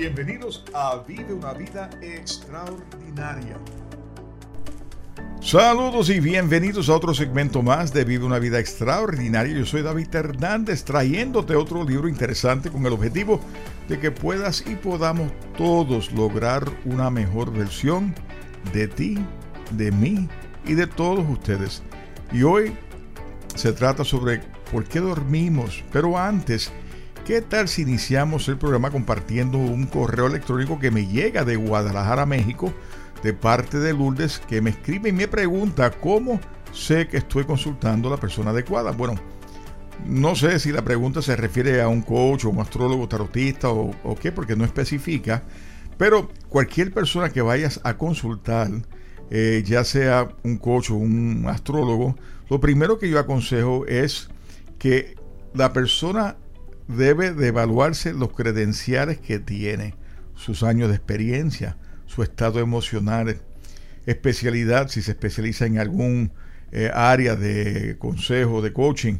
Bienvenidos a Vive una vida extraordinaria. Saludos y bienvenidos a otro segmento más de Vive una vida extraordinaria. Yo soy David Hernández trayéndote otro libro interesante con el objetivo de que puedas y podamos todos lograr una mejor versión de ti, de mí y de todos ustedes. Y hoy se trata sobre por qué dormimos, pero antes ¿Qué tal si iniciamos el programa compartiendo un correo electrónico que me llega de Guadalajara, México, de parte de Lourdes, que me escribe y me pregunta cómo sé que estoy consultando a la persona adecuada? Bueno, no sé si la pregunta se refiere a un coach o un astrólogo tarotista o, qué, porque no especifica, pero cualquier persona que vayas a consultar, eh, ya sea un coach o un astrólogo, lo primero que yo aconsejo es que la persona debe de evaluarse los credenciales que tiene, sus años de experiencia, su estado emocional, especialidad, si se especializa en algún eh, área de consejo, de coaching,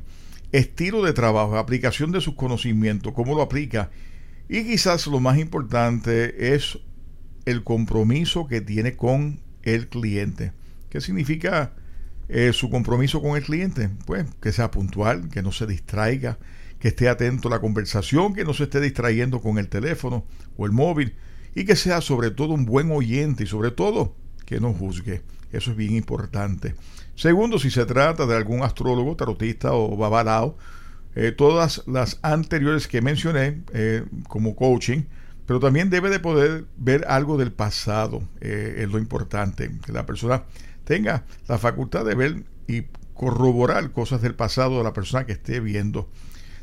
estilo de trabajo, aplicación de sus conocimientos, cómo lo aplica. Y quizás lo más importante es el compromiso que tiene con el cliente. ¿Qué significa eh, su compromiso con el cliente? Pues que sea puntual, que no se distraiga, que esté atento a la conversación, que no se esté distrayendo con el teléfono o el móvil y que sea sobre todo un buen oyente y sobre todo que no juzgue. Eso es bien importante. Segundo, si se trata de algún astrólogo, tarotista o babalao, eh, todas las anteriores que mencioné eh, como coaching, pero también debe de poder ver algo del pasado, eh, es lo importante, que la persona tenga la facultad de ver y corroborar cosas del pasado de la persona que esté viendo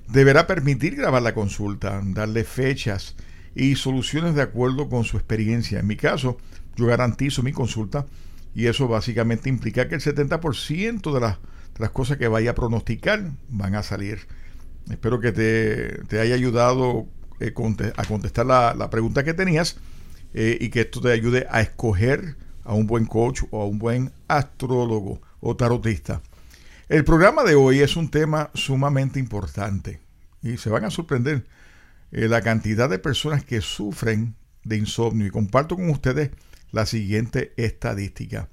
deberá permitir grabar la consulta, darle fechas y soluciones de acuerdo con su experiencia. En mi caso, yo garantizo mi consulta y eso básicamente implica que el 70% de las, de las cosas que vaya a pronosticar van a salir. Espero que te, haya ayudado eh, a contestar la, pregunta que tenías eh, y que esto te ayude a escoger a un buen coach o a un buen astrólogo o tarotista. El programa de hoy es un tema sumamente importante y se van a sorprender eh, la cantidad de personas que sufren de insomnio y comparto con ustedes la siguiente estadística.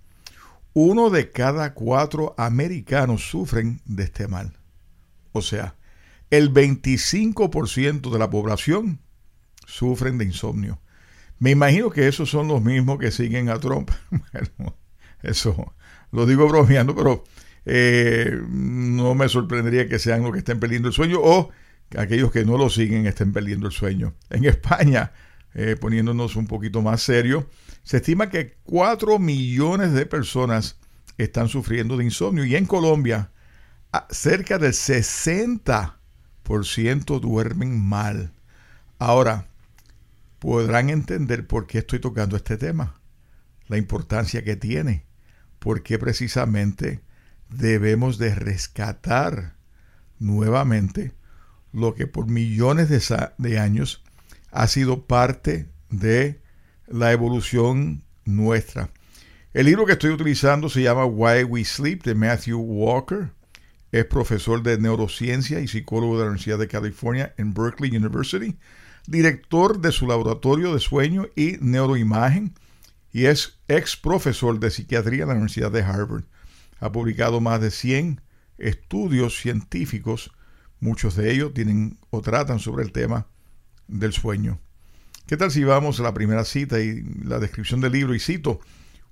Uno de cada cuatro americanos sufren de este mal. O sea, el 25% de la población sufren de insomnio. Me imagino que esos son los mismos que siguen a Trump. Bueno, eso lo digo bromeando, pero eh, no me sorprendería que sean los que estén perdiendo el sueño o que aquellos que no lo siguen estén perdiendo el sueño. En España, eh, poniéndonos un poquito más serio, se estima que 4 millones de personas están sufriendo de insomnio y en Colombia cerca del 60% duermen mal. Ahora, podrán entender por qué estoy tocando este tema, la importancia que tiene, porque precisamente debemos de rescatar nuevamente lo que por millones de, años ha sido parte de la evolución nuestra. El libro que estoy utilizando se llama Why We Sleep de Matthew Walker. Es profesor de neurociencia y psicólogo de la Universidad de California en Berkeley University, director de su laboratorio de sueño y neuroimagen y es ex profesor de psiquiatría en la Universidad de Harvard. Ha publicado más de 100 estudios científicos, muchos de ellos tienen o tratan sobre el tema del sueño. ¿Qué tal si vamos a la primera cita y la descripción del libro? Y cito,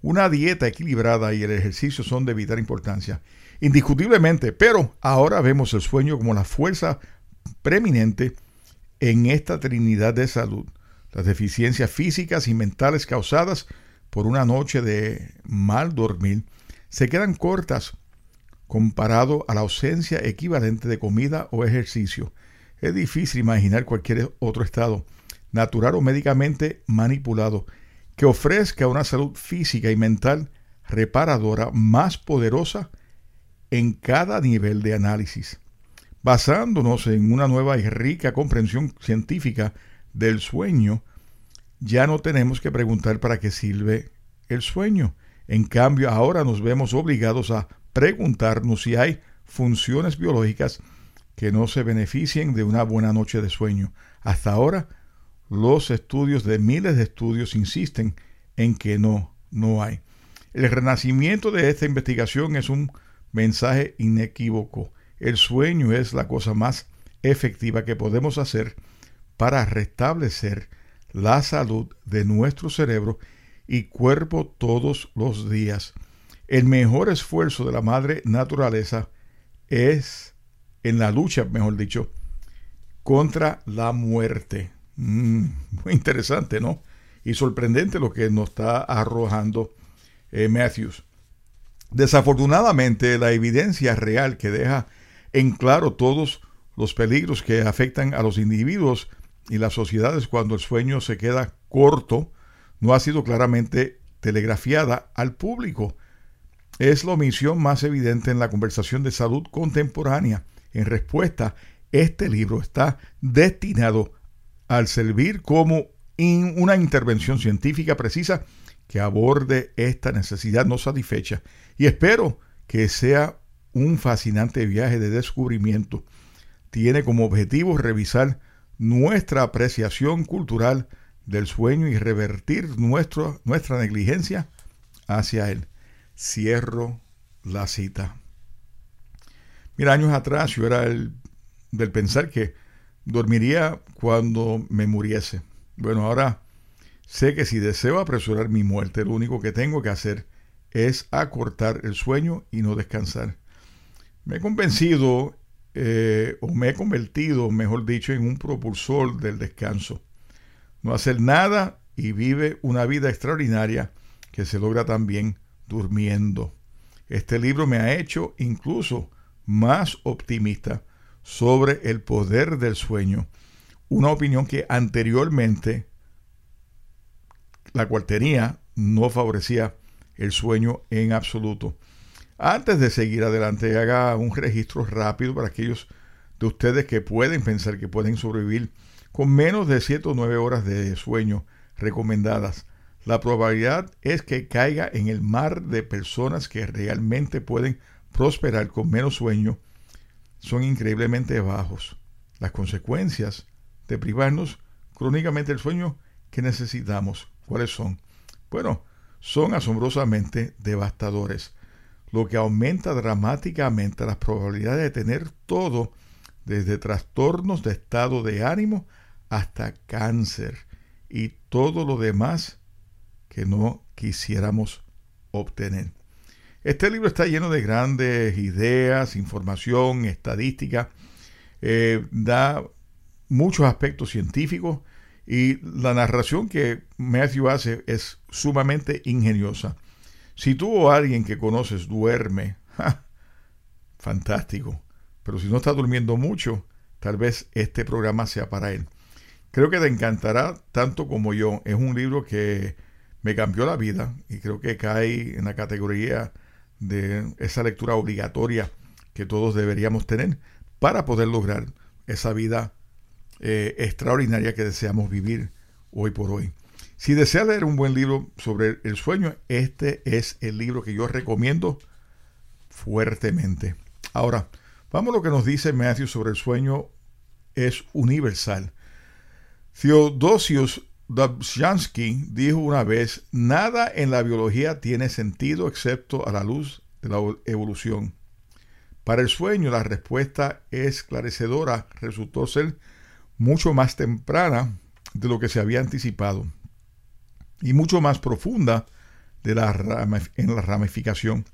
una dieta equilibrada y el ejercicio son de vital importancia, indiscutiblemente, pero ahora vemos el sueño como la fuerza preeminente en esta trinidad de salud. Las deficiencias físicas y mentales causadas por una noche de mal dormir se quedan cortas comparado a la ausencia equivalente de comida o ejercicio. Es difícil imaginar cualquier otro estado, natural o médicamente manipulado, que ofrezca una salud física y mental reparadora más poderosa en cada nivel de análisis. Basándonos en una nueva y rica comprensión científica del sueño, ya no tenemos que preguntar para qué sirve el sueño. En cambio, ahora nos vemos obligados a preguntarnos si hay funciones biológicas que no se beneficien de una buena noche de sueño. Hasta ahora, los estudios de miles de estudios insisten en que no, no hay. El renacimiento de esta investigación es un mensaje inequívoco. El sueño es la cosa más efectiva que podemos hacer para restablecer la salud de nuestro cerebro y cuerpo todos los días. El mejor esfuerzo de la madre naturaleza es en la lucha, mejor dicho, contra la muerte. Mm, muy interesante, ¿no? Y sorprendente lo que nos está arrojando eh, Matthews. Desafortunadamente, la evidencia real que deja en claro todos los peligros que afectan a los individuos y las sociedades cuando el sueño se queda corto no ha sido claramente telegrafiada al público. Es la omisión más evidente en la conversación de salud contemporánea. En respuesta, este libro está destinado al servir como una intervención científica precisa que aborde esta necesidad no satisfecha y espero que sea un fascinante viaje de descubrimiento. Tiene como objetivo revisar nuestra apreciación cultural del sueño y revertir nuestra negligencia hacia él. Cierro la cita. Mira, años atrás yo era el del pensar que dormiría cuando me muriese. Bueno, ahora sé que si deseo apresurar mi muerte, lo único que tengo que hacer es acortar el sueño y no descansar. Me he convencido eh, o me he convertido, mejor dicho, en un propulsor del descanso. No hacer nada y vive una vida extraordinaria que se logra también durmiendo. Este libro me ha hecho incluso más optimista sobre el poder del sueño, una opinión que anteriormente la cual tenía no favorecía el sueño en absoluto. Antes de seguir adelante, haga un registro rápido para aquellos de ustedes que pueden pensar que pueden sobrevivir con menos de 7 o 9 horas de sueño recomendadas. La probabilidad es que caiga en el mar de personas que realmente pueden prosperar con menos sueño son increíblemente bajos. Las consecuencias de privarnos crónicamente del sueño que necesitamos, ¿cuáles son? Bueno, son asombrosamente devastadores lo que aumenta dramáticamente las probabilidades de tener todo, desde trastornos de estado de ánimo hasta cáncer y todo lo demás que no quisiéramos obtener. Este libro está lleno de grandes ideas, información, estadística, eh, da muchos aspectos científicos y la narración que Matthew hace es sumamente ingeniosa. Si tú o alguien que conoces duerme, fantástico. Pero si no está durmiendo mucho, tal vez este programa sea para él. Creo que te encantará tanto como yo. Es un libro que me cambió la vida y creo que cae en la categoría de esa lectura obligatoria que todos deberíamos tener para poder lograr esa vida eh, extraordinaria que deseamos vivir hoy por hoy. Si desea leer un buen libro sobre el sueño, este es el libro que yo recomiendo fuertemente. Ahora, vamos a lo que nos dice Matthew sobre el sueño es universal. Theodosius Dobzhansky dijo una vez, nada en la biología tiene sentido excepto a la luz de la evolución. Para el sueño la respuesta esclarecedora resultó ser mucho más temprana de lo que se había anticipado y mucho más profunda de la en la ramificación.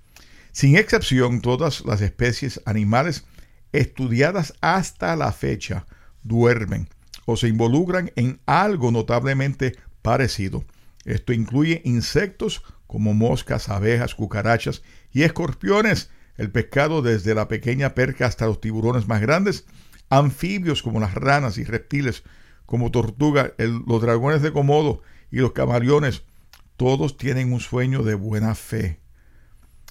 Sin excepción, todas las especies animales estudiadas hasta la fecha duermen o se involucran en algo notablemente parecido. Esto incluye insectos como moscas, abejas, cucarachas y escorpiones, el pescado desde la pequeña perca hasta los tiburones más grandes, Anfibios como las ranas y reptiles como tortuga, los dragones de Komodo y los camaleones, todos tienen un sueño de buena fe.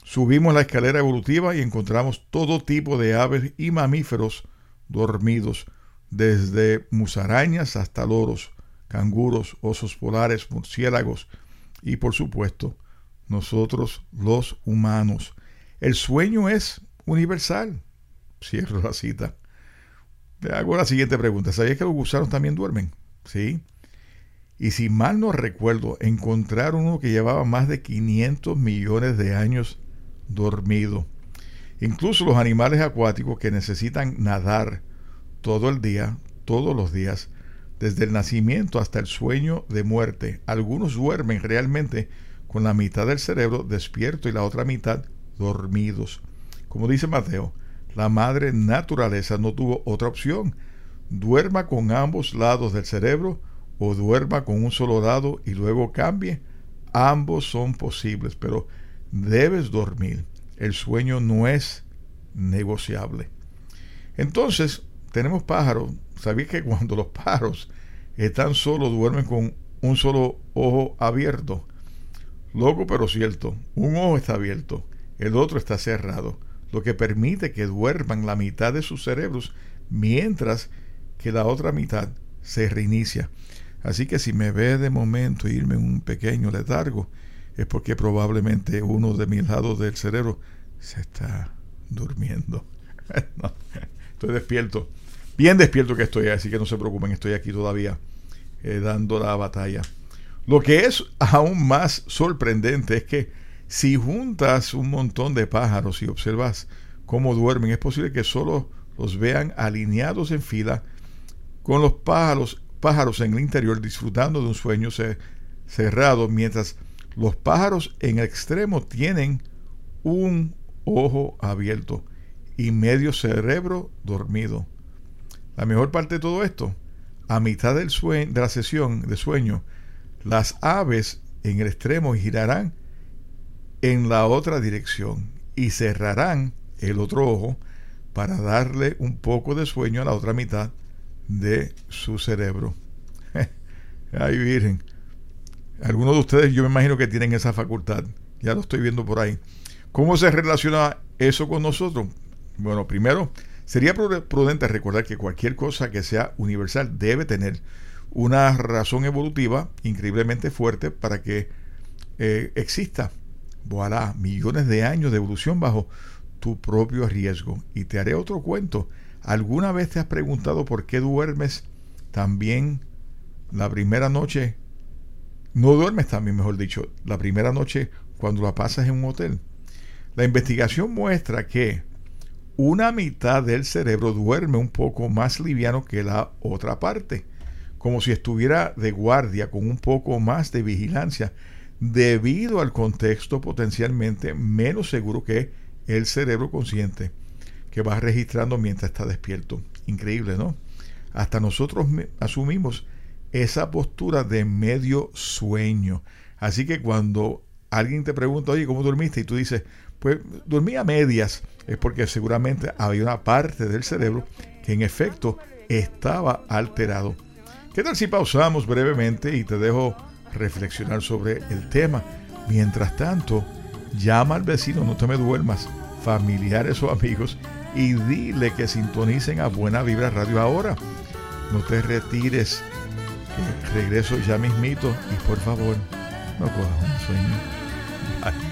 Subimos la escalera evolutiva y encontramos todo tipo de aves y mamíferos dormidos, desde musarañas hasta loros, canguros, osos polares, murciélagos y por supuesto nosotros los humanos. El sueño es universal. Cierro la cita. Te hago la siguiente pregunta. ¿Sabías que los gusanos también duermen? Sí. Y si mal no recuerdo, encontraron uno que llevaba más de 500 millones de años dormido. Incluso los animales acuáticos que necesitan nadar todo el día, todos los días, desde el nacimiento hasta el sueño de muerte. Algunos duermen realmente con la mitad del cerebro despierto y la otra mitad dormidos. Como dice Mateo, la madre naturaleza no tuvo otra opción. Duerma con ambos lados del cerebro o duerma con un solo lado y luego cambie. Ambos son posibles, pero debes dormir. El sueño no es negociable. Entonces, tenemos pájaros. ¿Sabéis que cuando los pájaros están solos duermen con un solo ojo abierto? Loco pero cierto. Un ojo está abierto, el otro está cerrado, lo que permite que duerman la mitad de sus cerebros mientras que la otra mitad se reinicia. Así que si me ve de momento irme en un pequeño letargo, es porque probablemente uno de mis lados del cerebro se está durmiendo. estoy despierto. Bien despierto que estoy, así que no se preocupen, estoy aquí todavía eh, dando la batalla. Lo que es aún más sorprendente es que si juntas un montón de pájaros y observas cómo duermen, es posible que solo los vean alineados en fila con los pájaros, pájaros en el interior disfrutando de un sueño cerrado, mientras los pájaros en el extremo tienen un ojo abierto y medio cerebro dormido. La mejor parte de todo esto, a mitad del de la sesión de sueño, las aves en el extremo girarán en la otra dirección y cerrarán el otro ojo para darle un poco de sueño a la otra mitad de su cerebro. Ay, Virgen. Algunos de ustedes yo me imagino que tienen esa facultad. Ya lo estoy viendo por ahí. ¿Cómo se relaciona eso con nosotros? Bueno, primero, sería prudente recordar que cualquier cosa que sea universal debe tener una razón evolutiva increíblemente fuerte para que eh, exista. Voilà, millones de años de evolución bajo tu propio riesgo. Y te haré otro cuento. ¿Alguna vez te has preguntado por qué duermes también la primera noche? No duermes también, mejor dicho, la primera noche cuando la pasas en un hotel. La investigación muestra que una mitad del cerebro duerme un poco más liviano que la otra parte, como si estuviera de guardia con un poco más de vigilancia, debido al contexto potencialmente menos seguro que el cerebro consciente que va registrando mientras está despierto. Increíble, ¿no? Hasta nosotros asumimos esa postura de medio sueño. Así que cuando alguien te pregunta, oye, ¿cómo dormiste? Y tú dices, pues dormí a medias, es porque seguramente había una parte del cerebro que en efecto estaba alterado. ¿Qué tal si pausamos brevemente y te dejo reflexionar sobre el tema? Mientras tanto, llama al vecino, no te me duermas, familiares o amigos, y dile que sintonicen a Buena Vibra Radio ahora. No te retires, regreso ya mismito y por favor, no cojas un sueño. Bye.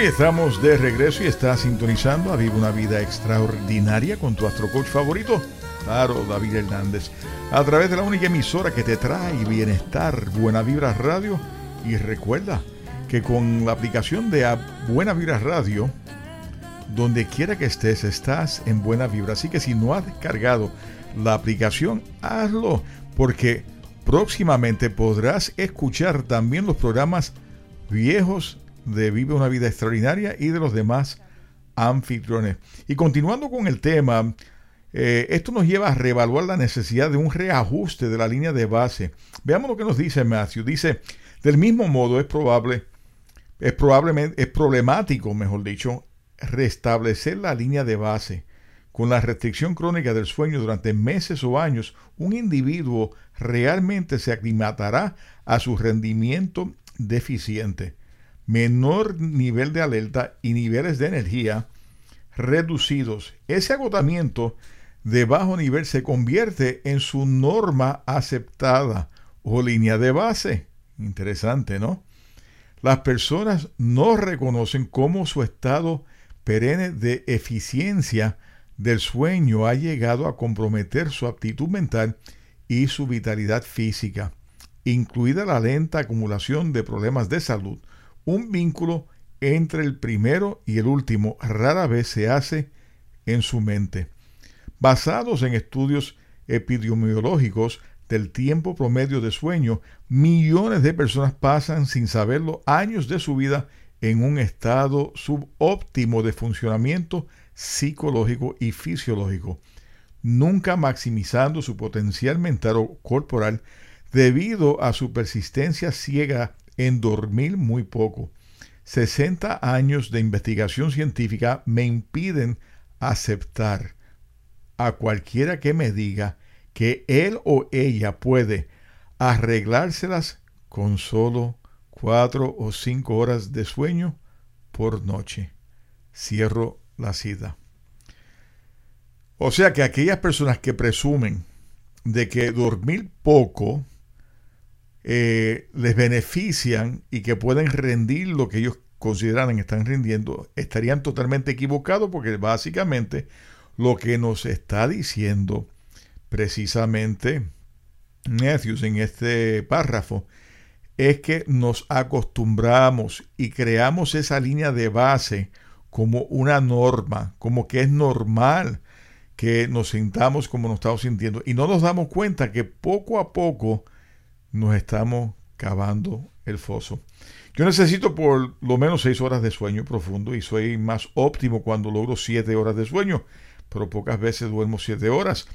Estamos de regreso y estás sintonizando a Viva una Vida Extraordinaria con tu astrocoach favorito, Claro, David Hernández, a través de la única emisora que te trae bienestar, Buena Vibra Radio. Y recuerda que con la aplicación de Buena Vibra Radio, donde quiera que estés, estás en Buena Vibra. Así que si no has descargado la aplicación, hazlo, porque próximamente podrás escuchar también los programas viejos de Vive una vida extraordinaria y de los demás anfitriones. Y continuando con el tema, eh, esto nos lleva a reevaluar la necesidad de un reajuste de la línea de base. Veamos lo que nos dice Matthew. Dice, del mismo modo es probable, es probablemente, es problemático, mejor dicho, restablecer la línea de base. Con la restricción crónica del sueño durante meses o años, un individuo realmente se aclimatará a su rendimiento deficiente menor nivel de alerta y niveles de energía reducidos. Ese agotamiento de bajo nivel se convierte en su norma aceptada o línea de base. Interesante, ¿no? Las personas no reconocen cómo su estado perenne de eficiencia del sueño ha llegado a comprometer su aptitud mental y su vitalidad física, incluida la lenta acumulación de problemas de salud, un vínculo entre el primero y el último rara vez se hace en su mente. Basados en estudios epidemiológicos del tiempo promedio de sueño, millones de personas pasan sin saberlo años de su vida en un estado subóptimo de funcionamiento psicológico y fisiológico, nunca maximizando su potencial mental o corporal debido a su persistencia ciega en dormir muy poco. 60 años de investigación científica me impiden aceptar a cualquiera que me diga que él o ella puede arreglárselas con solo cuatro o cinco horas de sueño por noche. Cierro la cita. O sea que aquellas personas que presumen de que dormir poco eh, les benefician y que pueden rendir lo que ellos consideran que están rindiendo, estarían totalmente equivocados porque básicamente lo que nos está diciendo precisamente Matthews en este párrafo es que nos acostumbramos y creamos esa línea de base como una norma, como que es normal que nos sintamos como nos estamos sintiendo. Y no nos damos cuenta que poco a poco nos estamos cavando el foso. Yo necesito por lo menos seis horas de sueño profundo y soy más óptimo cuando logro siete horas de sueño, pero pocas veces duermo siete horas.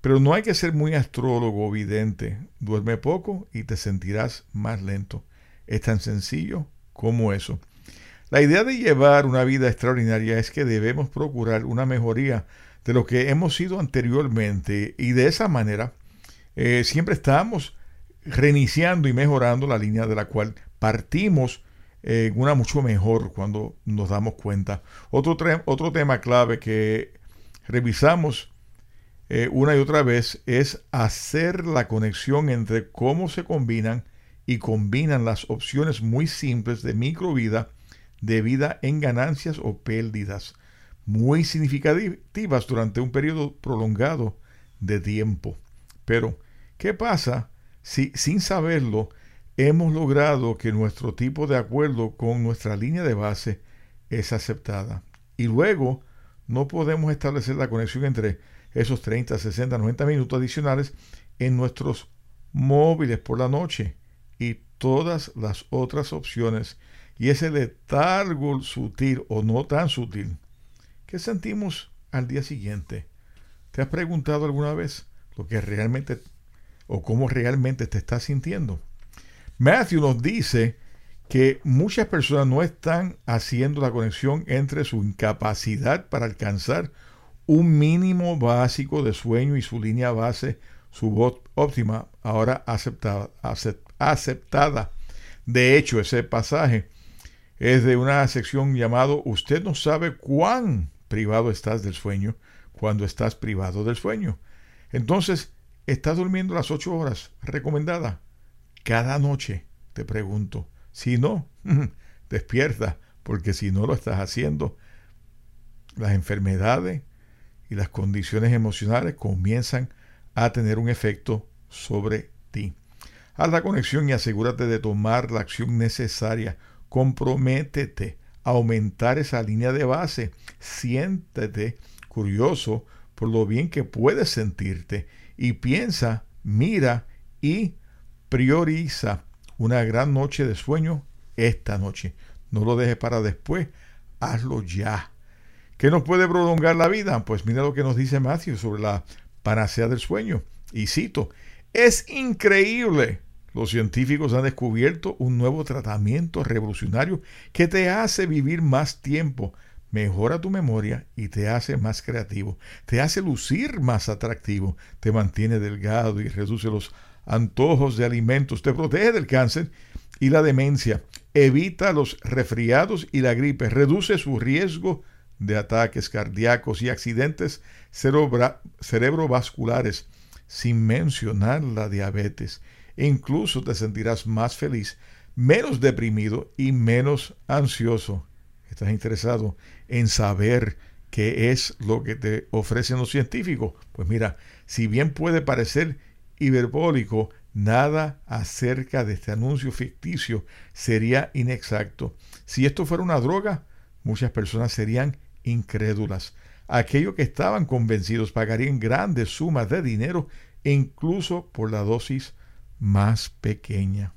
Pero no hay que ser muy astrólogo vidente. Duerme poco y te sentirás más lento. Es tan sencillo como eso. La idea de llevar una vida extraordinaria es que debemos procurar una mejoría de lo que hemos sido anteriormente y de esa manera eh, siempre estamos reiniciando y mejorando la línea de la cual partimos en una mucho mejor cuando nos damos cuenta. Otro, otro tema clave que revisamos eh, una y otra vez es hacer la conexión entre cómo se combinan y combinan las opciones muy simples de microvida de vida en ganancias o pérdidas muy significativas durante un periodo prolongado de tiempo. Pero, ¿qué pasa si sin saberlo hemos logrado que nuestro tipo de acuerdo con nuestra línea de base es aceptada? Y luego no podemos establecer la conexión entre esos 30, 60, 90 minutos adicionales en nuestros móviles por la noche y todas las otras opciones y ese letargo sutil o no tan sutil que sentimos al día siguiente. ¿Te has preguntado alguna vez lo que realmente o cómo realmente te estás sintiendo? Matthew nos dice que muchas personas no están haciendo la conexión entre su incapacidad para alcanzar un mínimo básico de sueño y su línea base, su voz óptima, ahora aceptada. aceptada. De hecho, ese pasaje es de una sección llamado Usted no sabe cuán privado estás del sueño cuando estás privado del sueño. Entonces, ¿estás durmiendo las ocho horas recomendada? Cada noche, te pregunto. Si no, despierta, porque si no lo estás haciendo, las enfermedades y las condiciones emocionales comienzan a tener un efecto sobre ti. Haz la conexión y asegúrate de tomar la acción necesaria. Comprométete a aumentar esa línea de base. Siéntete curioso por lo bien que puedes sentirte y piensa, mira y prioriza una gran noche de sueño esta noche. No lo dejes para después, hazlo ya. ¿Qué nos puede prolongar la vida? Pues mira lo que nos dice Matthew sobre la panacea del sueño. Y cito, es increíble. Los científicos han descubierto un nuevo tratamiento revolucionario que te hace vivir más tiempo, mejora tu memoria y te hace más creativo, te hace lucir más atractivo, te mantiene delgado y reduce los antojos de alimentos, te protege del cáncer y la demencia, evita los resfriados y la gripe, reduce su riesgo de ataques cardíacos y accidentes cerebrovasculares, sin mencionar la diabetes. E incluso te sentirás más feliz, menos deprimido y menos ansioso. ¿Estás interesado en saber qué es lo que te ofrecen los científicos? Pues mira, si bien puede parecer hiperbólico, nada acerca de este anuncio ficticio sería inexacto. Si esto fuera una droga, muchas personas serían incrédulas. Aquellos que estaban convencidos pagarían grandes sumas de dinero incluso por la dosis más pequeña.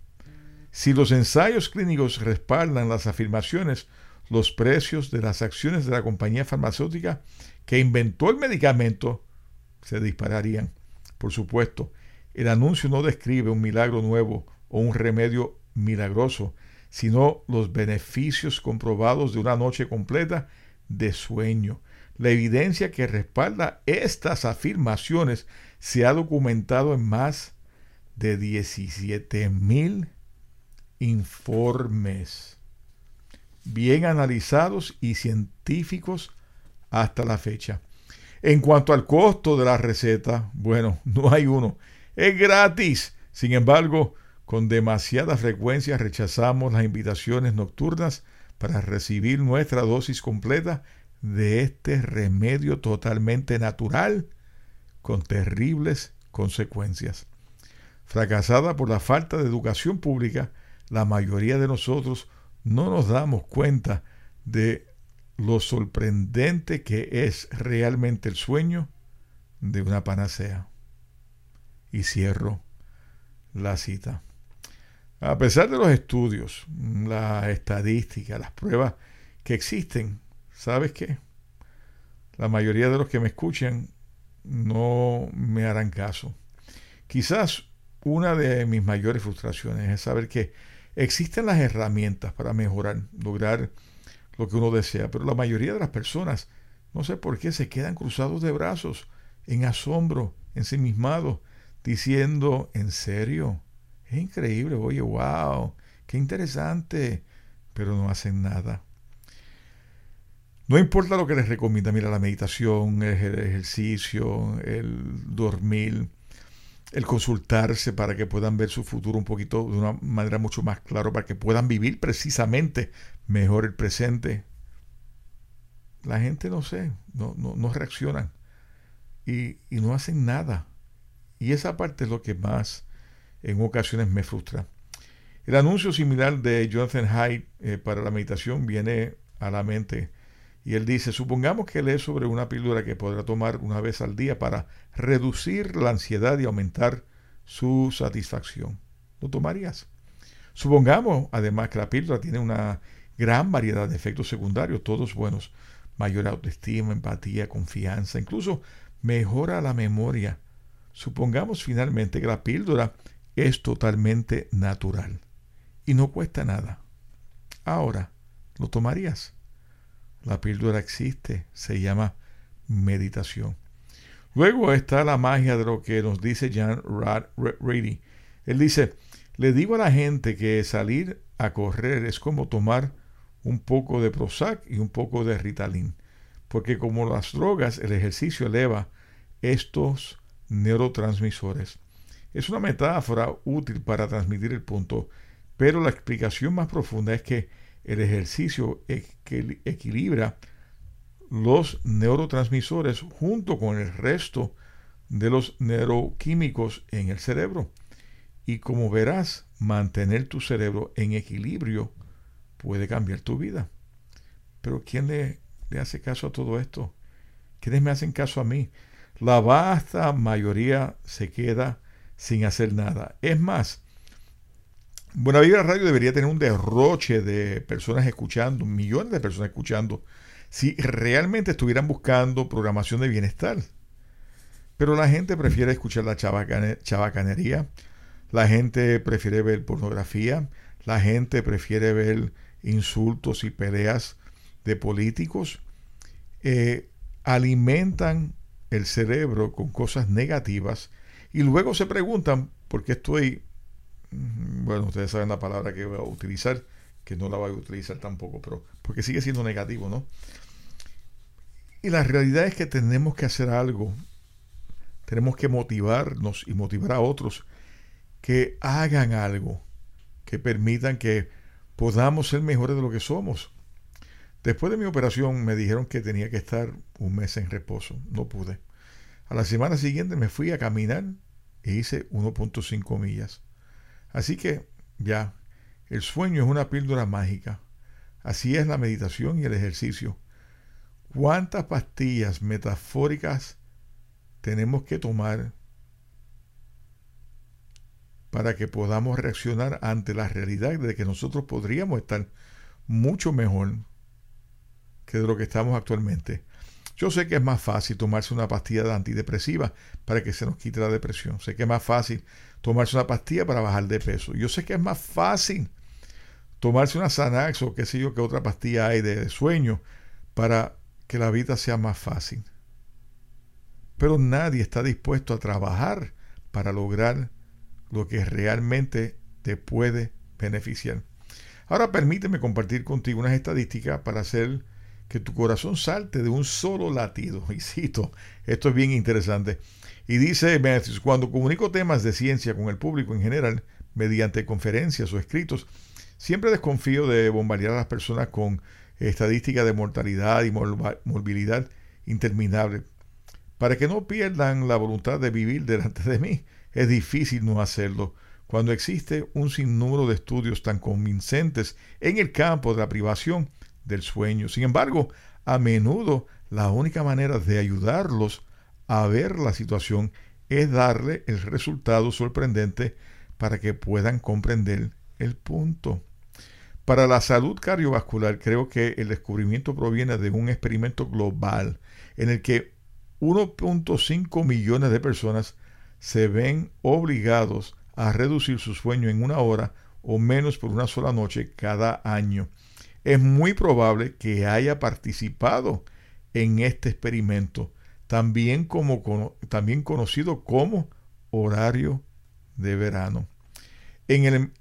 Si los ensayos clínicos respaldan las afirmaciones, los precios de las acciones de la compañía farmacéutica que inventó el medicamento se dispararían. Por supuesto, el anuncio no describe un milagro nuevo o un remedio milagroso, sino los beneficios comprobados de una noche completa de sueño. La evidencia que respalda estas afirmaciones se ha documentado en más de 17 mil informes bien analizados y científicos hasta la fecha. En cuanto al costo de la receta, bueno, no hay uno es gratis. Sin embargo, con demasiada frecuencia rechazamos las invitaciones nocturnas para recibir nuestra dosis completa de este remedio totalmente natural con terribles consecuencias. Fracasada por la falta de educación pública, la mayoría de nosotros no nos damos cuenta de lo sorprendente que es realmente el sueño de una panacea y cierro la cita. A pesar de los estudios, la estadística, las pruebas que existen, ¿sabes qué? La mayoría de los que me escuchan no me harán caso. Quizás una de mis mayores frustraciones es saber que existen las herramientas para mejorar, lograr lo que uno desea, pero la mayoría de las personas, no sé por qué, se quedan cruzados de brazos, en asombro, ensimismados, diciendo, ¿en serio? Es increíble, oye, wow, qué interesante, pero no hacen nada. No importa lo que les recomienda, mira, la meditación, el ejercicio, el dormir, el consultarse para que puedan ver su futuro un poquito de una manera mucho más clara, para que puedan vivir precisamente mejor el presente. La gente no sé, no, no, no reaccionan y, y, no hacen nada. Y esa parte es lo que más en ocasiones me frustra. El anuncio similar de Jonathan Haidt eh, para la meditación viene a la mente y él dice, supongamos que lee sobre una píldora que podrá tomar una vez al día para reducir la ansiedad y aumentar su satisfacción. ¿Lo tomarías? Supongamos además que la píldora tiene una gran variedad de efectos secundarios, todos buenos. Mayor autoestima, empatía, confianza, incluso mejora la memoria. Supongamos finalmente que la píldora es totalmente natural y no cuesta nada. Ahora, ¿lo tomarías? La píldora existe, se llama meditación. Luego está la magia de lo que nos dice Jan Reedy. Él dice, le digo a la gente que salir a correr es como tomar un poco de Prozac y un poco de Ritalin, porque como las drogas, el ejercicio eleva estos neurotransmisores. Es una metáfora útil para transmitir el punto, pero la explicación más profunda es que el ejercicio equilibra los neurotransmisores junto con el resto de los neuroquímicos en el cerebro. Y como verás, mantener tu cerebro en equilibrio puede cambiar tu vida. Pero ¿quién le, le hace caso a todo esto? ¿Quiénes me hacen caso a mí? La vasta mayoría se queda sin hacer nada. Es más, Buena Vibra Radio debería tener un derroche de personas escuchando, millones de personas escuchando, si realmente estuvieran buscando programación de bienestar. Pero la gente prefiere escuchar la chabacanería, la gente prefiere ver pornografía, la gente prefiere ver insultos y peleas de políticos. Eh, alimentan el cerebro con cosas negativas y luego se preguntan por qué estoy bueno, ustedes saben la palabra que voy a utilizar, que no la voy a utilizar tampoco, pero porque sigue siendo negativo, ¿no? Y la realidad es que tenemos que hacer algo, tenemos que motivarnos y motivar a otros que hagan algo, que permitan que podamos ser mejores de lo que somos. Después de mi operación me dijeron que tenía que estar un mes en reposo, no pude. A la semana siguiente me fui a caminar e hice 1.5 millas. Así que ya, el sueño es una píldora mágica. Así es la meditación y el ejercicio. ¿Cuántas pastillas metafóricas tenemos que tomar para que podamos reaccionar ante la realidad de que nosotros podríamos estar mucho mejor que de lo que estamos actualmente? Yo sé que es más fácil tomarse una pastilla de antidepresiva para que se nos quite la depresión. Sé que es más fácil tomarse una pastilla para bajar de peso. Yo sé que es más fácil tomarse una Xanax o qué sé yo, que otra pastilla hay de, sueño para que la vida sea más fácil. Pero nadie está dispuesto a trabajar para lograr lo que realmente te puede beneficiar. Ahora permíteme compartir contigo unas estadísticas para hacer que tu corazón salte de un solo latido. Y cito, esto es bien interesante. Y dice cuando comunico temas de ciencia con el público en general, mediante conferencias o escritos, siempre desconfío de bombardear a las personas con estadísticas de mortalidad y morbilidad interminable. Para que no pierdan la voluntad de vivir delante de mí, es difícil no hacerlo cuando existe un sinnúmero de estudios tan convincentes en el campo de la privación del sueño. Sin embargo, a menudo la única manera de ayudarlos a ver la situación es darle el resultado sorprendente para que puedan comprender el punto. Para la salud cardiovascular creo que el descubrimiento proviene de un experimento global en el que 1.5 millones de personas se ven obligados a reducir su sueño en una hora o menos por una sola noche cada año. Es muy probable que haya participado en este experimento, también, como, también conocido como horario de verano. En el,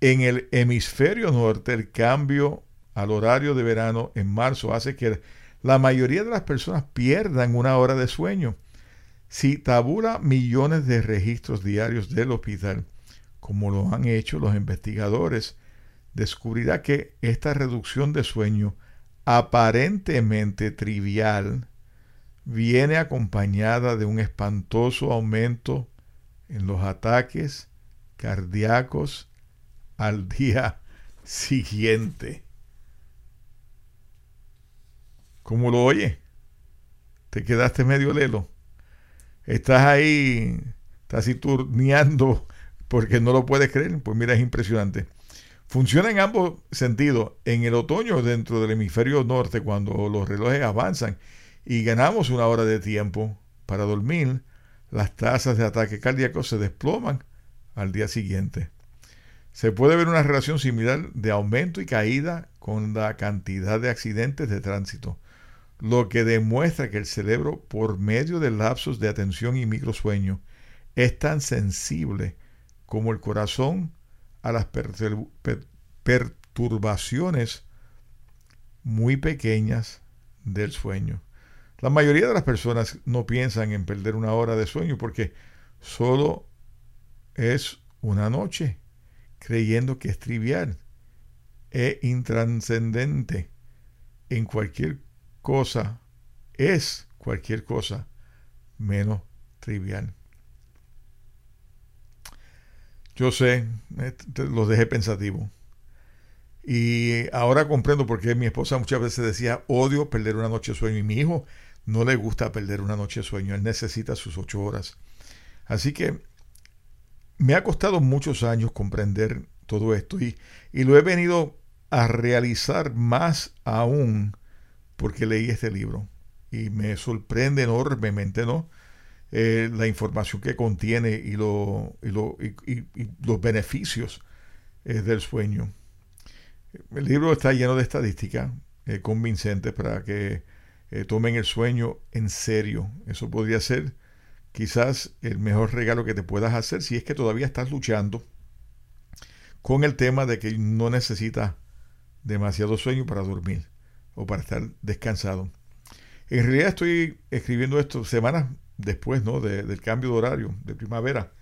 en el hemisferio norte, el cambio al horario de verano en marzo hace que la mayoría de las personas pierdan una hora de sueño. Si tabula millones de registros diarios del hospital, como lo han hecho los investigadores, descubrirá que esta reducción de sueño aparentemente trivial viene acompañada de un espantoso aumento en los ataques cardíacos al día siguiente. ¿Cómo lo oye? Te quedaste medio lelo. Estás ahí, estás turneando porque no lo puedes creer. Pues mira, es impresionante. Funciona en ambos sentidos. En el otoño, dentro del hemisferio norte, cuando los relojes avanzan y ganamos una hora de tiempo para dormir, las tasas de ataque cardíaco se desploman al día siguiente. Se puede ver una relación similar de aumento y caída con la cantidad de accidentes de tránsito lo que demuestra que el cerebro, por medio de lapsos de atención y microsueño, es tan sensible como el corazón a las perturbaciones muy pequeñas del sueño. La mayoría de las personas no piensan en perder una hora de sueño porque solo es una noche, creyendo que es trivial e intranscendente en cualquier cosa es cualquier cosa menos trivial. Yo sé, los dejé pensativo. Y ahora comprendo por qué mi esposa muchas veces decía, odio perder una noche de sueño. Y mi hijo no le gusta perder una noche de sueño. Él necesita sus ocho horas. Así que me ha costado muchos años comprender todo esto. Y, y lo he venido a realizar más aún porque leí este libro y me sorprende enormemente, ¿no? Eh, la información que contiene y, lo, y, los beneficios eh, del sueño. El libro está lleno de estadísticas eh, convincentes para que tomen el sueño en serio. Eso podría ser quizás el mejor regalo que te puedas hacer si es que todavía estás luchando con el tema de que no necesitas demasiado sueño para dormir o para estar descansado. En realidad estoy escribiendo esto semanas después ¿no? del cambio de horario de primavera.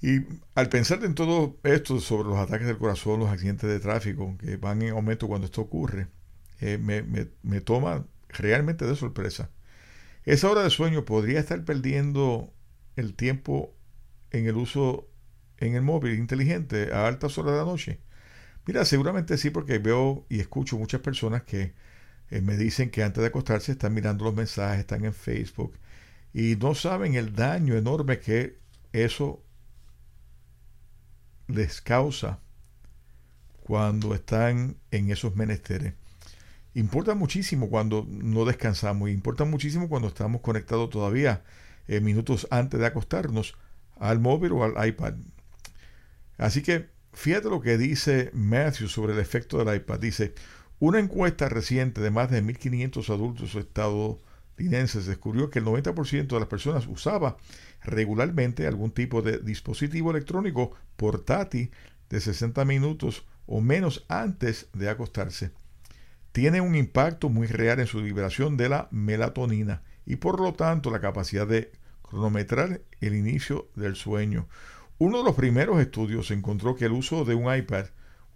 Y al pensar en todo esto sobre los ataques del corazón, los accidentes de tráfico que van en aumento cuando esto ocurre, eh, me, me toma realmente de sorpresa. Esa hora de sueño podría estar perdiendo el tiempo en el uso en el móvil inteligente a altas horas de la noche. Mira, seguramente sí, porque veo y escucho muchas personas que eh, me dicen que antes de acostarse están mirando los mensajes, están en Facebook y no saben el daño enorme que eso les causa cuando están en esos menesteres. Importa muchísimo cuando no descansamos, importa muchísimo cuando estamos conectados todavía eh, minutos antes de acostarnos al móvil o al iPad. Así que Fíjate lo que dice Matthew sobre el efecto del iPad. Dice, una encuesta reciente de más de 1.500 adultos descubrió que el 90% de las personas usaba regularmente algún tipo de dispositivo electrónico portátil de 60 minutos o menos antes de acostarse. Tiene un impacto muy real en su liberación de la melatonina y por lo tanto la capacidad de cronometrar el inicio del sueño. Uno de los primeros estudios encontró que el uso de un iPad,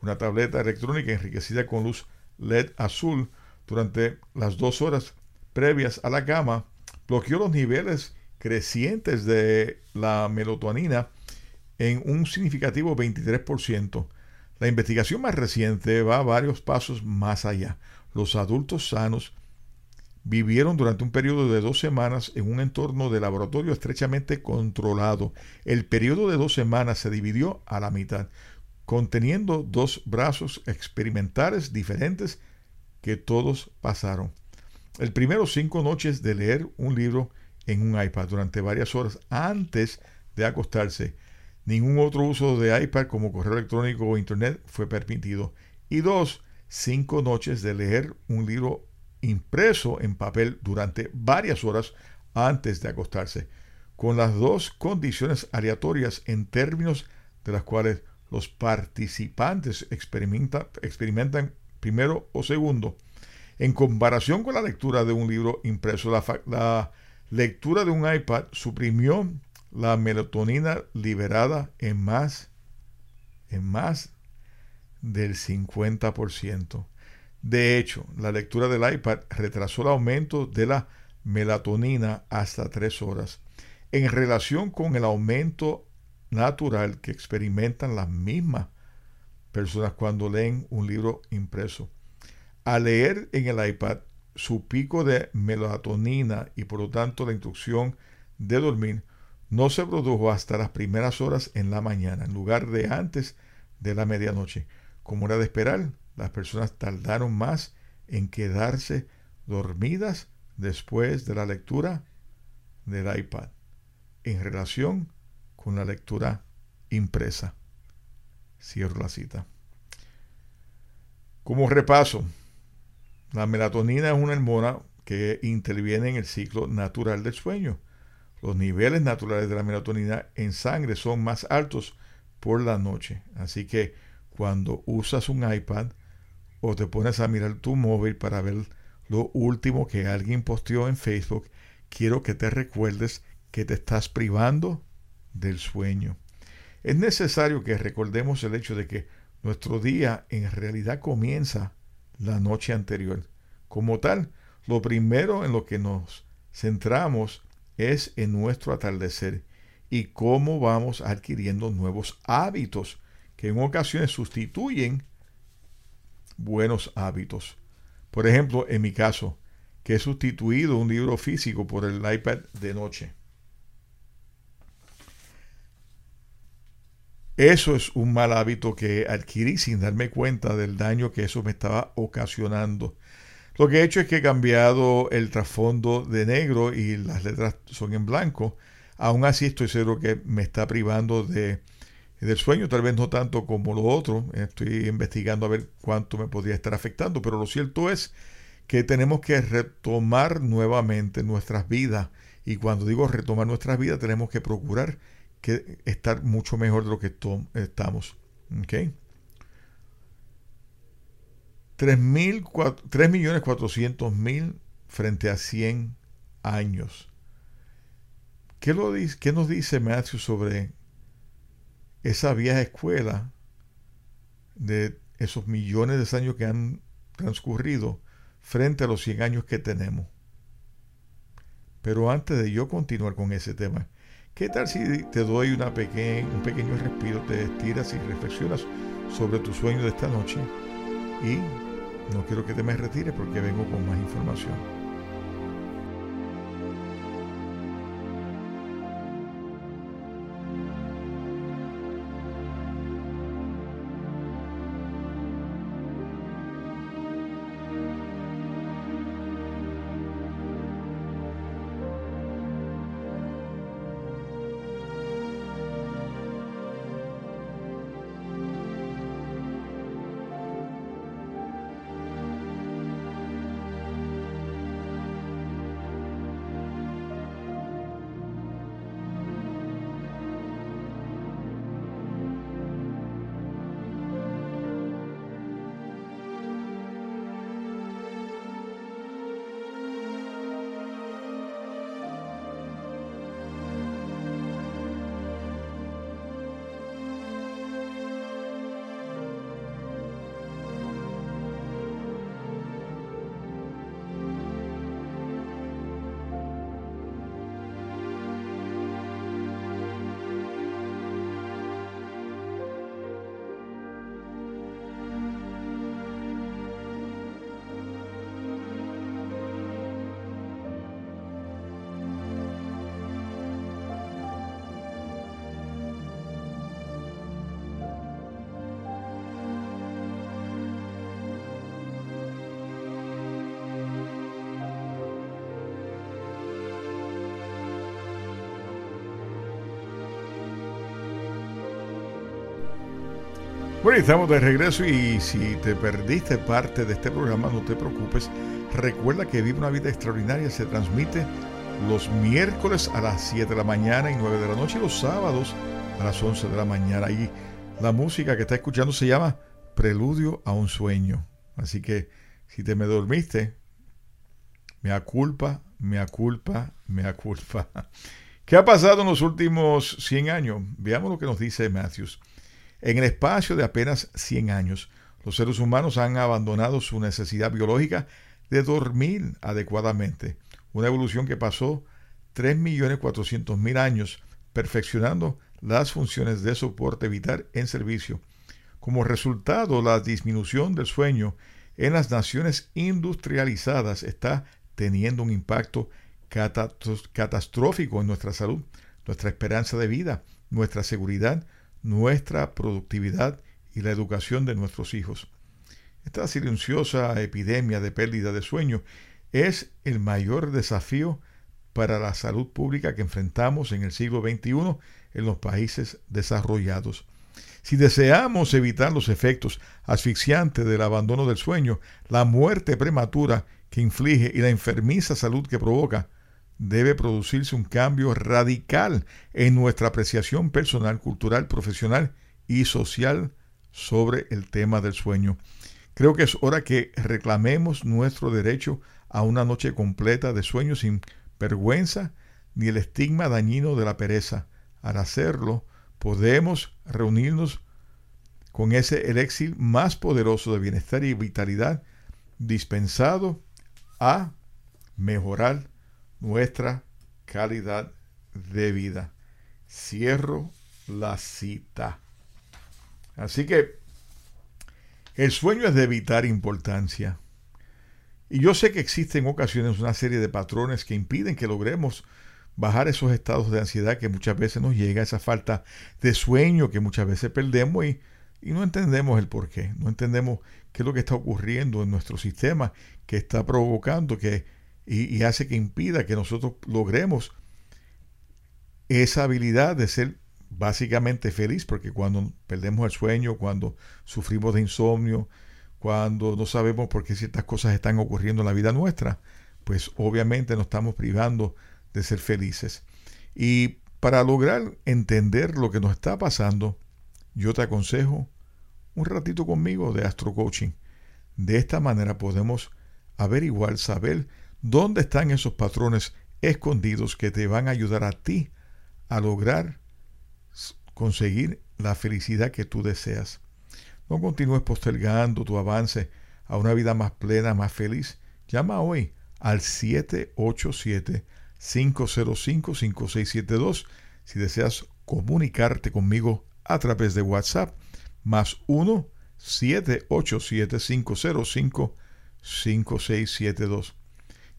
una tableta electrónica enriquecida con luz LED azul, durante las dos horas previas a la cama, bloqueó los niveles crecientes de la melatonina en un significativo 23%. La investigación más reciente va varios pasos más allá. Los adultos sanos vivieron durante un periodo de dos semanas en un entorno de laboratorio estrechamente controlado. El periodo de dos semanas se dividió a la mitad. conteniendo dos brazos experimentales diferentes que todos pasaron. El primero, cinco noches de leer un libro en un iPad durante varias horas antes de acostarse. Ningún otro uso de iPad como correo electrónico o internet fue permitido. Y dos, cinco noches de leer un libro impreso en papel durante varias horas antes de acostarse, con las dos condiciones aleatorias en términos de las cuales los participantes experimentan primero o segundo. En comparación con la lectura de un libro impreso, la, lectura de un iPad suprimió la melatonina liberada en más, en más del 50%. De hecho, la lectura del iPad retrasó el aumento de la melatonina hasta tres horas, en relación con el aumento natural que experimentan las mismas personas cuando leen un libro impreso. Al leer en el iPad, su pico de melatonina y por lo tanto la instrucción de dormir no se produjo hasta las primeras horas en la mañana, en lugar de antes de la medianoche. Como era de esperar, las personas tardaron más en quedarse dormidas después de la lectura del iPad en relación con la lectura impresa. Cierro la cita. Como repaso, la melatonina es una hormona que interviene en el ciclo natural del sueño. Los niveles naturales de la melatonina en sangre son más altos por la noche. Así que cuando usas un iPad o te pones a mirar tu móvil para ver lo último que alguien posteó en Facebook, quiero que te recuerdes que te estás privando del sueño. Es necesario que recordemos el hecho de que nuestro día en realidad comienza la noche anterior. Como tal, lo primero en lo que nos centramos es en nuestro atardecer y cómo vamos adquiriendo nuevos hábitos que en ocasiones sustituyen buenos hábitos. Por ejemplo, en mi caso, que he sustituido un libro físico por el iPad de noche. Eso es un mal hábito que adquirí sin darme cuenta del daño que eso me estaba ocasionando. Lo que he hecho es que he cambiado el trasfondo de negro y las letras son en blanco. Aún así estoy seguro que me está privando de, del sueño, tal vez no tanto como lo otro. Estoy investigando a ver cuánto me podría estar afectando, pero lo cierto es que tenemos que retomar nuevamente nuestras vidas. Y cuando digo retomar nuestras vidas, tenemos que procurar que estar mucho mejor de lo que estamos. ¿okay? 3.400.000 frente a 100 años. ¿Qué, lo dice, ¿Qué nos dice Matthew sobre esa vieja escuela de esos millones de años que han transcurrido frente a los 100 años que tenemos? Pero antes de yo continuar con ese tema, ¿Qué tal si te doy una un pequeño respiro, te estiras y reflexionas sobre tu sueño de esta noche? Y no quiero que te me retires porque vengo con más información. Bueno, estamos de regreso y si te perdiste parte de este programa, no te preocupes. Recuerda que Vive una vida extraordinaria se transmite los miércoles a las 7 de la mañana y 9 de la noche y los sábados a las 11 de la mañana. Y la música que está escuchando se llama Preludio a un sueño. Así que si te me dormiste, me culpa, me culpa, me culpa. ¿Qué ha pasado en los últimos 100 años? Veamos lo que nos dice Matthews. En el espacio de apenas 100 años, los seres humanos han abandonado su necesidad biológica de dormir adecuadamente, una evolución que pasó 3.400.000 años perfeccionando las funciones de soporte vital en servicio. Como resultado, la disminución del sueño en las naciones industrializadas está teniendo un impacto catastrófico en nuestra salud, nuestra esperanza de vida, nuestra seguridad, nuestra productividad y la educación de nuestros hijos. Esta silenciosa epidemia de pérdida de sueño es el mayor desafío para la salud pública que enfrentamos en el siglo XXI en los países desarrollados. Si deseamos evitar los efectos asfixiantes del abandono del sueño, la muerte prematura que inflige y la enfermiza salud que provoca, debe producirse un cambio radical en nuestra apreciación personal, cultural, profesional y social sobre el tema del sueño. Creo que es hora que reclamemos nuestro derecho a una noche completa de sueño sin vergüenza ni el estigma dañino de la pereza. Al hacerlo, podemos reunirnos con ese elixir más poderoso de bienestar y vitalidad dispensado a mejorar nuestra calidad de vida. Cierro la cita. Así que el sueño es de vital importancia. Y yo sé que existen en ocasiones una serie de patrones que impiden que logremos bajar esos estados de ansiedad que muchas veces nos llega, esa falta de sueño que muchas veces perdemos y, y no entendemos el por qué, no entendemos qué es lo que está ocurriendo en nuestro sistema que está provocando que y, hace que impida que nosotros logremos esa habilidad de ser básicamente feliz, porque cuando perdemos el sueño, cuando sufrimos de insomnio, cuando no sabemos por qué ciertas cosas están ocurriendo en la vida nuestra, pues obviamente nos estamos privando de ser felices. Y para lograr entender lo que nos está pasando, yo te aconsejo un ratito conmigo de Astro Coaching. De esta manera podemos averiguar, saber ¿Dónde están esos patrones escondidos que te van a ayudar a ti a lograr conseguir la felicidad que tú deseas? No continúes postergando tu avance a una vida más plena, más feliz. Llama hoy al 787-505-5672 si deseas comunicarte conmigo a través de WhatsApp más 1 787 505 5672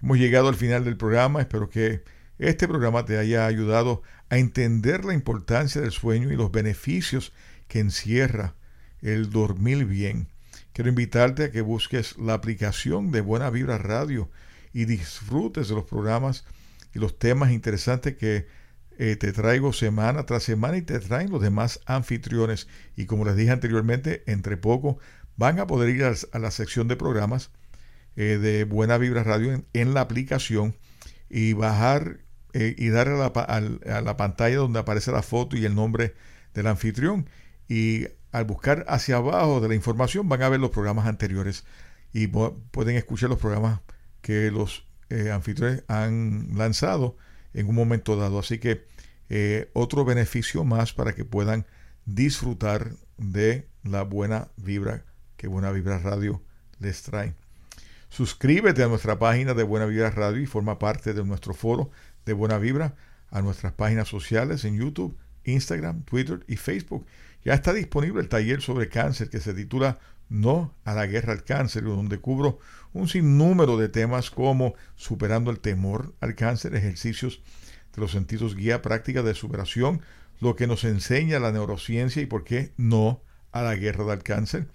Hemos llegado al final del programa. Espero que este programa te haya ayudado a entender la importancia del sueño y los beneficios que encierra el dormir bien. Quiero invitarte a que busques la aplicación de Buena Vibra Radio y disfrutes de los programas y los temas interesantes que eh, te traigo semana tras semana y te traen los demás anfitriones. Y como les dije anteriormente, entre poco van a poder ir a la sección de programas eh, de Buena Vibra Radio en, la aplicación y bajar eh, y dar a la, pantalla donde aparece la foto y el nombre del anfitrión. Y al buscar hacia abajo de la información van a ver los programas anteriores y pueden escuchar los programas que los eh, anfitriones han lanzado en un momento dado. Así que otro beneficio más para que puedan disfrutar de la buena vibra que Buena Vibra Radio les trae. Suscríbete a nuestra página de Buena Vibra Radio y forma parte de nuestro foro de Buena Vibra, a nuestras páginas sociales en YouTube, Instagram, Twitter y Facebook. Ya está disponible el taller sobre cáncer que se titula No a la guerra al cáncer, donde cubro un sinnúmero de temas como superando el temor al cáncer, ejercicios de los sentidos guía práctica de superación, lo que nos enseña la neurociencia y por qué no a la guerra del cáncer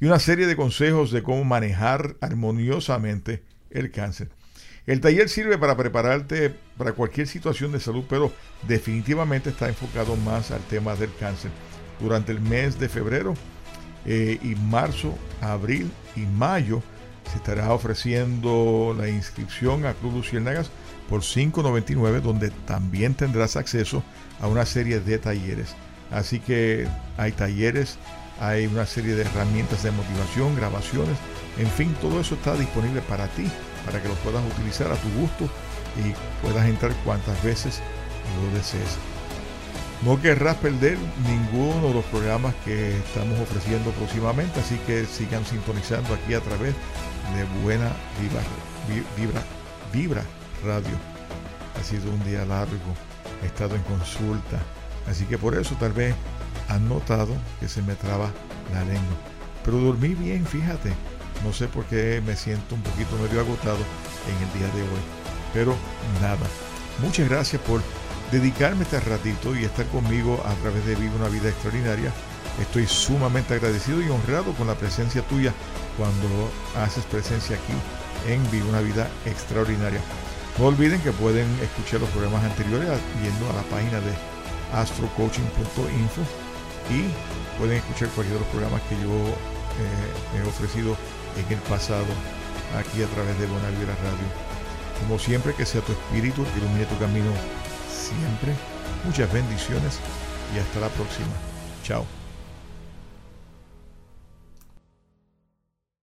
y una serie de consejos de cómo manejar armoniosamente el cáncer. El taller sirve para prepararte para cualquier situación de salud, pero definitivamente está enfocado más al tema del cáncer. Durante el mes de febrero Eh, y marzo, abril y mayo se estará ofreciendo la inscripción a Club Luciérnagas por 5.99 donde también tendrás acceso a una serie de talleres. Así que hay talleres, hay una serie de herramientas de motivación, grabaciones, en fin, todo eso está disponible para ti, para que lo puedas utilizar a tu gusto y puedas entrar cuantas veces lo desees. No querrás perder ninguno de los programas que estamos ofreciendo próximamente, así que sigan sintonizando aquí a través de Buena Vibra, Vibra, Vibra Radio. Ha sido un día largo, he estado en consulta, así que por eso tal vez han notado que se me traba la lengua. Pero dormí bien, fíjate. No sé por qué me siento un poquito medio agotado en el día de hoy. Pero nada. Muchas gracias por dedicarme este ratito y estar conmigo a través de Viva una Vida Extraordinaria. Estoy sumamente agradecido y honrado con la presencia tuya cuando haces presencia aquí en Viva una Vida Extraordinaria. No olviden que pueden escuchar los programas anteriores yendo a la página de astrocoaching.info y pueden escuchar cualquiera de los programas que yo eh, he ofrecido en el pasado aquí a través de Buena Vibra Radio. Como siempre, que sea tu espíritu que ilumine tu camino siempre. Muchas bendiciones y hasta la próxima. Chao.